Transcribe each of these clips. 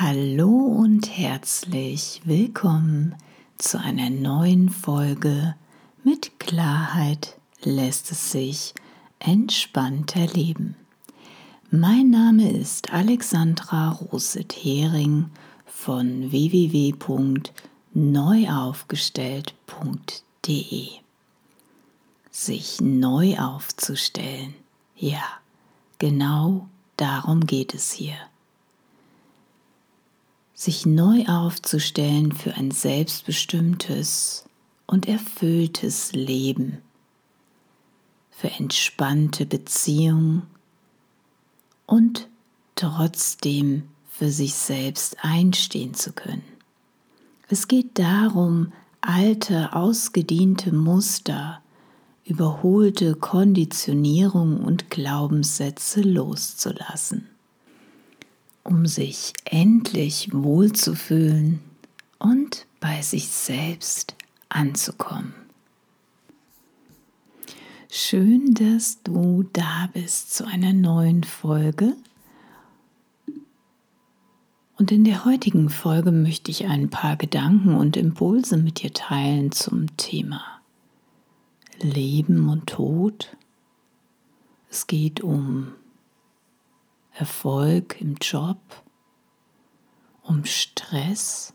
Hallo und herzlich willkommen zu einer neuen Folge mit Klarheit lässt es sich entspannter leben. Mein Name ist Alexandra Roset-Hering von www.neuaufgestellt.de. Sich neu aufzustellen. Ja, genau darum geht es hier sich neu aufzustellen für ein selbstbestimmtes und erfülltes Leben, für entspannte Beziehungen und trotzdem für sich selbst einstehen zu können. Es geht darum, alte, ausgediente Muster, überholte Konditionierung und Glaubenssätze loszulassen um sich endlich wohlzufühlen und bei sich selbst anzukommen. Schön, dass du da bist zu einer neuen Folge. Und in der heutigen Folge möchte ich ein paar Gedanken und Impulse mit dir teilen zum Thema Leben und Tod. Es geht um Erfolg im Job, um Stress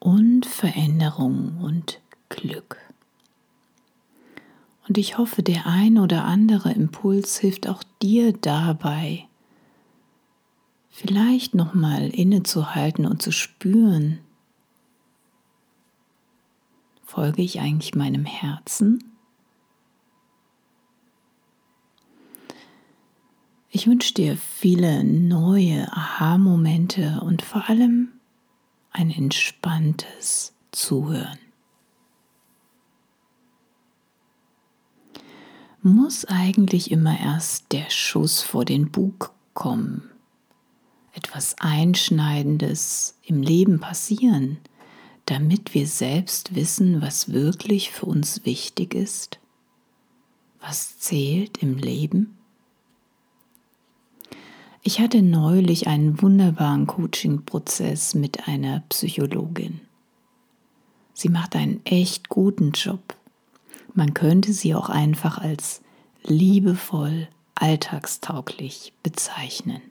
und Veränderung und Glück. Und ich hoffe, der ein oder andere Impuls hilft auch dir dabei, vielleicht nochmal innezuhalten und zu spüren, folge ich eigentlich meinem Herzen Ich wünsche dir viele neue Aha-Momente und vor allem ein entspanntes Zuhören. Muss eigentlich immer erst der Schuss vor den Bug kommen, etwas Einschneidendes im Leben passieren, damit wir selbst wissen, was wirklich für uns wichtig ist, was zählt im Leben? Ich hatte neulich einen wunderbaren Coaching-Prozess mit einer Psychologin. Sie macht einen echt guten Job. Man könnte sie auch einfach als liebevoll, alltagstauglich bezeichnen.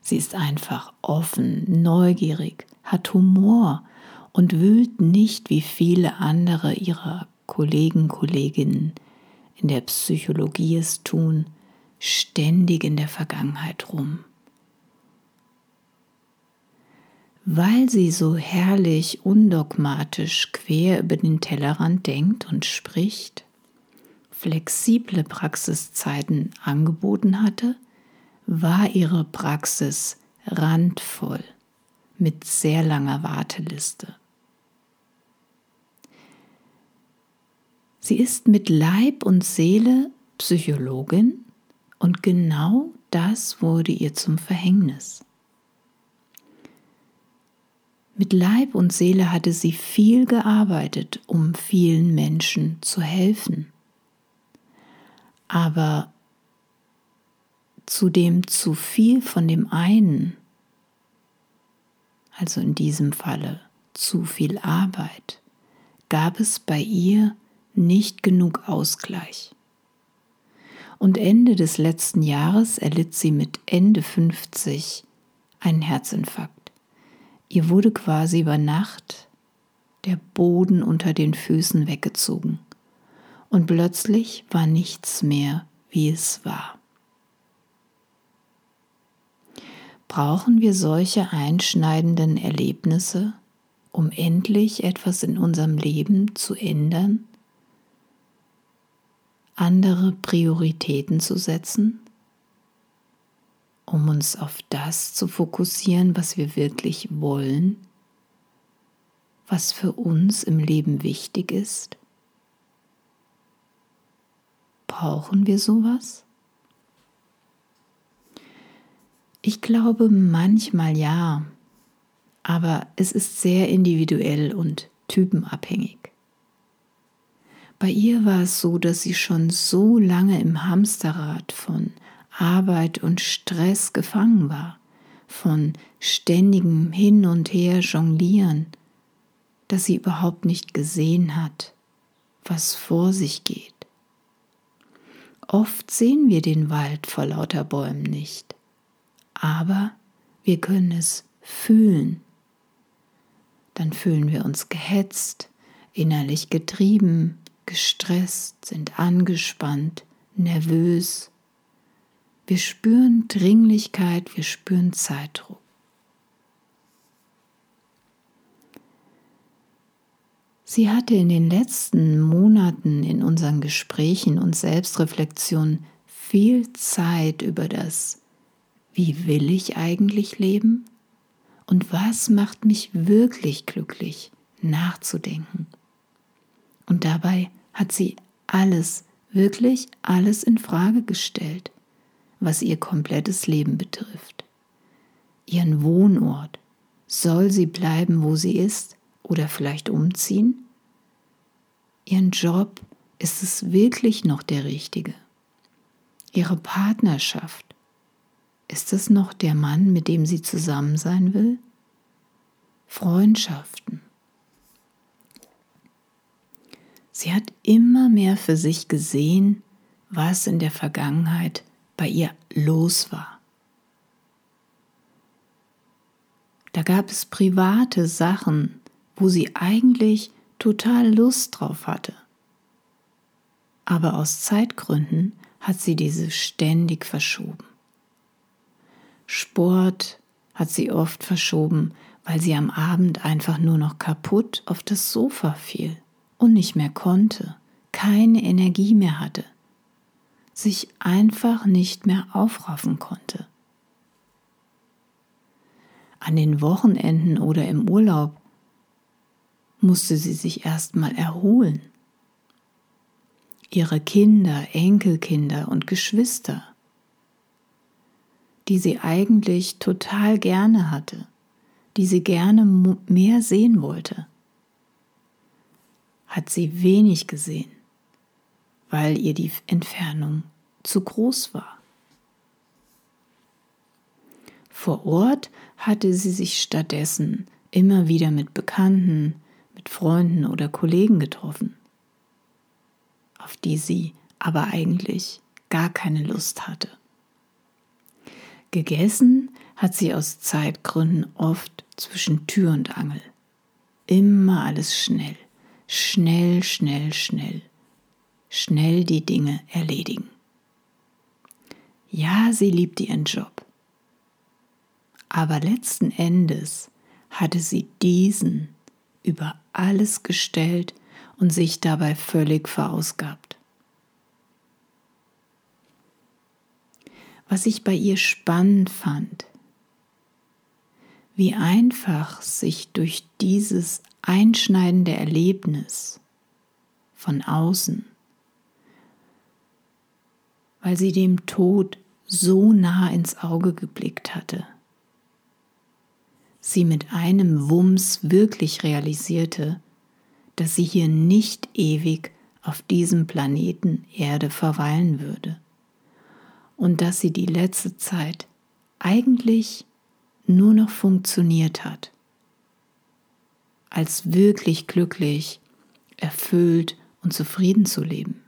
Sie ist einfach offen, neugierig, hat Humor und wühlt nicht wie viele andere ihrer Kollegen, Kolleginnen in der Psychologie es tun, ständig in der Vergangenheit rum. Weil sie so herrlich undogmatisch quer über den Tellerrand denkt und spricht, flexible Praxiszeiten angeboten hatte, war ihre Praxis randvoll mit sehr langer Warteliste. Sie ist mit Leib und Seele Psychologin und genau das wurde ihr zum Verhängnis. Mit Leib und Seele hatte sie viel gearbeitet, um vielen Menschen zu helfen. Aber zu dem zu viel von dem einen, also in diesem Falle zu viel Arbeit, gab es bei ihr nicht genug Ausgleich und Ende des letzten Jahres erlitt sie mit Ende 50 einen Herzinfarkt. Ihr wurde quasi über Nacht der Boden unter den Füßen weggezogen und plötzlich war nichts mehr, wie es war. Brauchen wir solche einschneidenden Erlebnisse, um endlich etwas in unserem Leben zu ändern? Andere Prioritäten zu setzen, um uns auf das zu fokussieren, was wir wirklich wollen, was für uns im Leben wichtig ist? Brauchen wir sowas? Ich glaube manchmal ja, aber es ist sehr individuell und typenabhängig. Bei ihr war es so, dass sie schon so lange im Hamsterrad von Arbeit und Stress gefangen war, von ständigem Hin und Her jonglieren, dass sie überhaupt nicht gesehen hat, was vor sich geht. Oft sehen wir den Wald vor lauter Bäumen nicht, aber wir können es fühlen. Dann fühlen wir uns gehetzt, innerlich getrieben, gestresst, sind angespannt, nervös. Wir spüren Dringlichkeit, wir spüren Zeitdruck. Sie hatte in den letzten Monaten in unseren Gesprächen und Selbstreflexionen viel Zeit über das, wie will ich eigentlich leben und was macht mich wirklich glücklich, nachzudenken. Und dabei hat sie alles, wirklich alles in Frage gestellt, was ihr komplettes Leben betrifft. Ihren Wohnort. Soll sie bleiben, wo sie ist oder vielleicht umziehen? Ihren Job, ist es wirklich noch der richtige? Ihre Partnerschaft, ist es noch der Mann, mit dem sie zusammen sein will? Freundschaften, Sie hat immer mehr für sich gesehen, was in der Vergangenheit bei ihr los war. Da gab es private Sachen, wo sie eigentlich total Lust drauf hatte. Aber aus Zeitgründen hat sie diese ständig verschoben. Sport hat sie oft verschoben, weil sie am Abend einfach nur noch kaputt auf das Sofa fiel und nicht mehr konnte, keine Energie mehr hatte, sich einfach nicht mehr aufraffen konnte. An den Wochenenden oder im Urlaub musste sie sich erstmal erholen. Ihre Kinder, Enkelkinder und Geschwister, die sie eigentlich total gerne hatte, die sie gerne mehr sehen wollte, hat sie wenig gesehen, weil ihr die Entfernung zu groß war. Vor Ort hatte sie sich stattdessen immer wieder mit Bekannten, mit Freunden oder Kollegen getroffen, auf die sie aber eigentlich gar keine Lust hatte. Gegessen hat sie aus Zeitgründen oft zwischen Tür und Angel. Immer alles schnell schnell, schnell, schnell, schnell die Dinge erledigen. Ja, sie liebt ihren Job. Aber letzten Endes hatte sie diesen über alles gestellt und sich dabei völlig verausgabt. Was ich bei ihr spannend fand, wie einfach sich durch dieses einschneidende Erlebnis von außen, weil sie dem Tod so nah ins Auge geblickt hatte, sie mit einem Wumms wirklich realisierte, dass sie hier nicht ewig auf diesem Planeten Erde verweilen würde und dass sie die letzte Zeit eigentlich nur noch funktioniert hat als wirklich glücklich, erfüllt und zufrieden zu leben.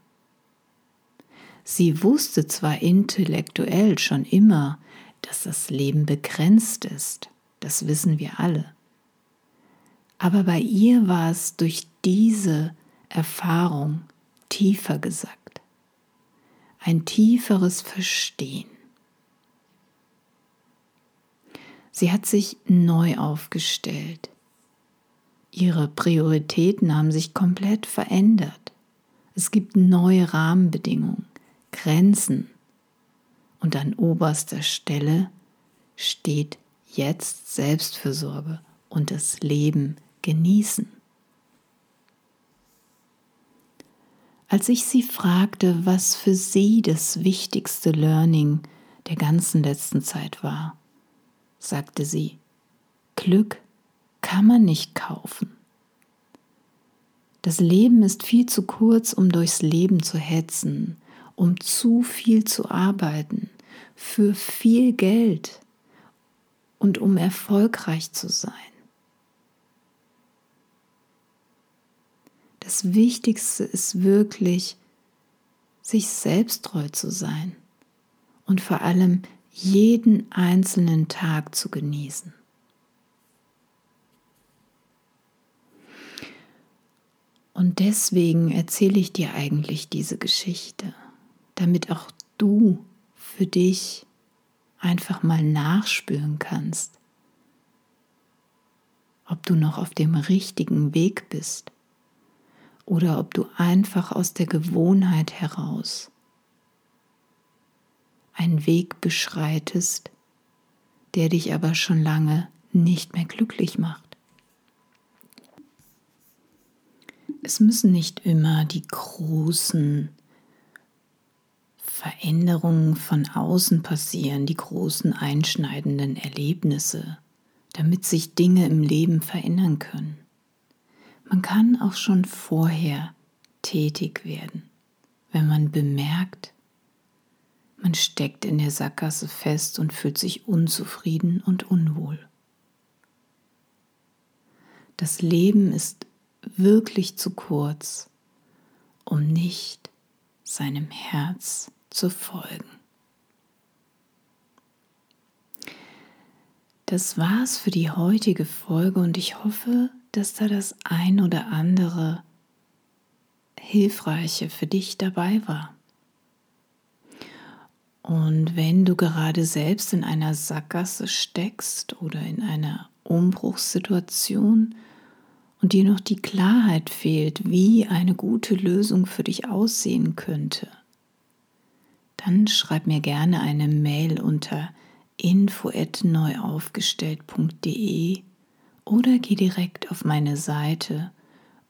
Sie wusste zwar intellektuell schon immer, dass das Leben begrenzt ist, das wissen wir alle, aber bei ihr war es durch diese Erfahrung tiefer gesagt, ein tieferes Verstehen. Sie hat sich neu aufgestellt, Ihre Prioritäten haben sich komplett verändert. Es gibt neue Rahmenbedingungen, Grenzen. Und an oberster Stelle steht jetzt Selbstfürsorge und das Leben genießen. Als ich sie fragte, was für sie das wichtigste Learning der ganzen letzten Zeit war, sagte sie, Glück kann man nicht kaufen. Das Leben ist viel zu kurz, um durchs Leben zu hetzen, um zu viel zu arbeiten, für viel Geld und um erfolgreich zu sein. Das Wichtigste ist wirklich, sich selbst treu zu sein und vor allem jeden einzelnen Tag zu genießen. Und deswegen erzähle ich dir eigentlich diese Geschichte, damit auch du für dich einfach mal nachspüren kannst, ob du noch auf dem richtigen Weg bist oder ob du einfach aus der Gewohnheit heraus einen Weg beschreitest, der dich aber schon lange nicht mehr glücklich macht. Es müssen nicht immer die großen Veränderungen von außen passieren, die großen einschneidenden Erlebnisse, damit sich Dinge im Leben verändern können. Man kann auch schon vorher tätig werden, wenn man bemerkt, man steckt in der Sackgasse fest und fühlt sich unzufrieden und unwohl. Das Leben ist wirklich zu kurz, um nicht seinem Herz zu folgen. Das war's für die heutige Folge und ich hoffe, dass da das ein oder andere Hilfreiche für dich dabei war. Und wenn du gerade selbst in einer Sackgasse steckst oder in einer Umbruchssituation, und dir noch die Klarheit fehlt, wie eine gute Lösung für dich aussehen könnte, dann schreib mir gerne eine Mail unter info@neuaufgestellt.de oder geh direkt auf meine Seite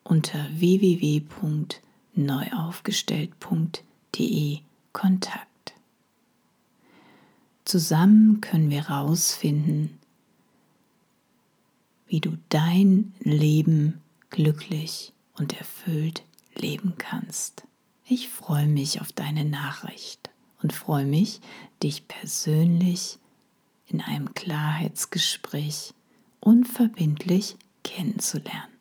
unter www.neuaufgestellt.de Kontakt. Zusammen können wir herausfinden, wie du dein Leben glücklich und erfüllt leben kannst. Ich freue mich auf deine Nachricht und freue mich, dich persönlich in einem Klarheitsgespräch unverbindlich kennenzulernen.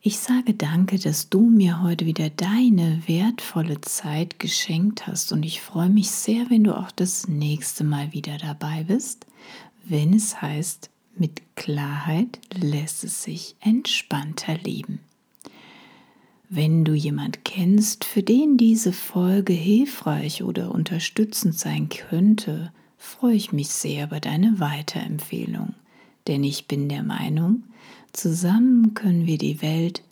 Ich sage danke, dass du mir heute wieder deine wertvolle Zeit geschenkt hast. Und ich freue mich sehr, wenn du auch das nächste Mal wieder dabei bist, wenn es heißt, mit Klarheit lässt es sich entspannter leben. Wenn du jemand kennst, für den diese Folge hilfreich oder unterstützend sein könnte, freue ich mich sehr über deine Weiterempfehlung, denn ich bin der Meinung, Zusammen können wir die Welt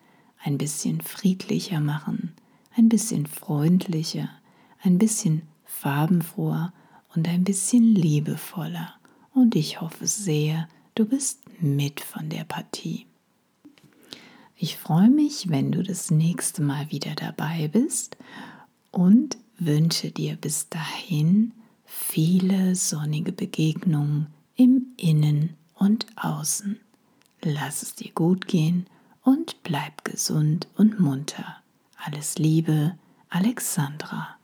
ein bisschen friedlicher machen, ein bisschen freundlicher, ein bisschen farbenfroher und ein bisschen liebevoller. Und ich hoffe sehr, du bist mit von der Partie. Ich freue mich, wenn du das nächste Mal wieder dabei bist und wünsche dir bis dahin viele sonnige Begegnungen im Innen und Außen. Lass es dir gut gehen und bleib gesund und munter. Alles Liebe, Alexandra.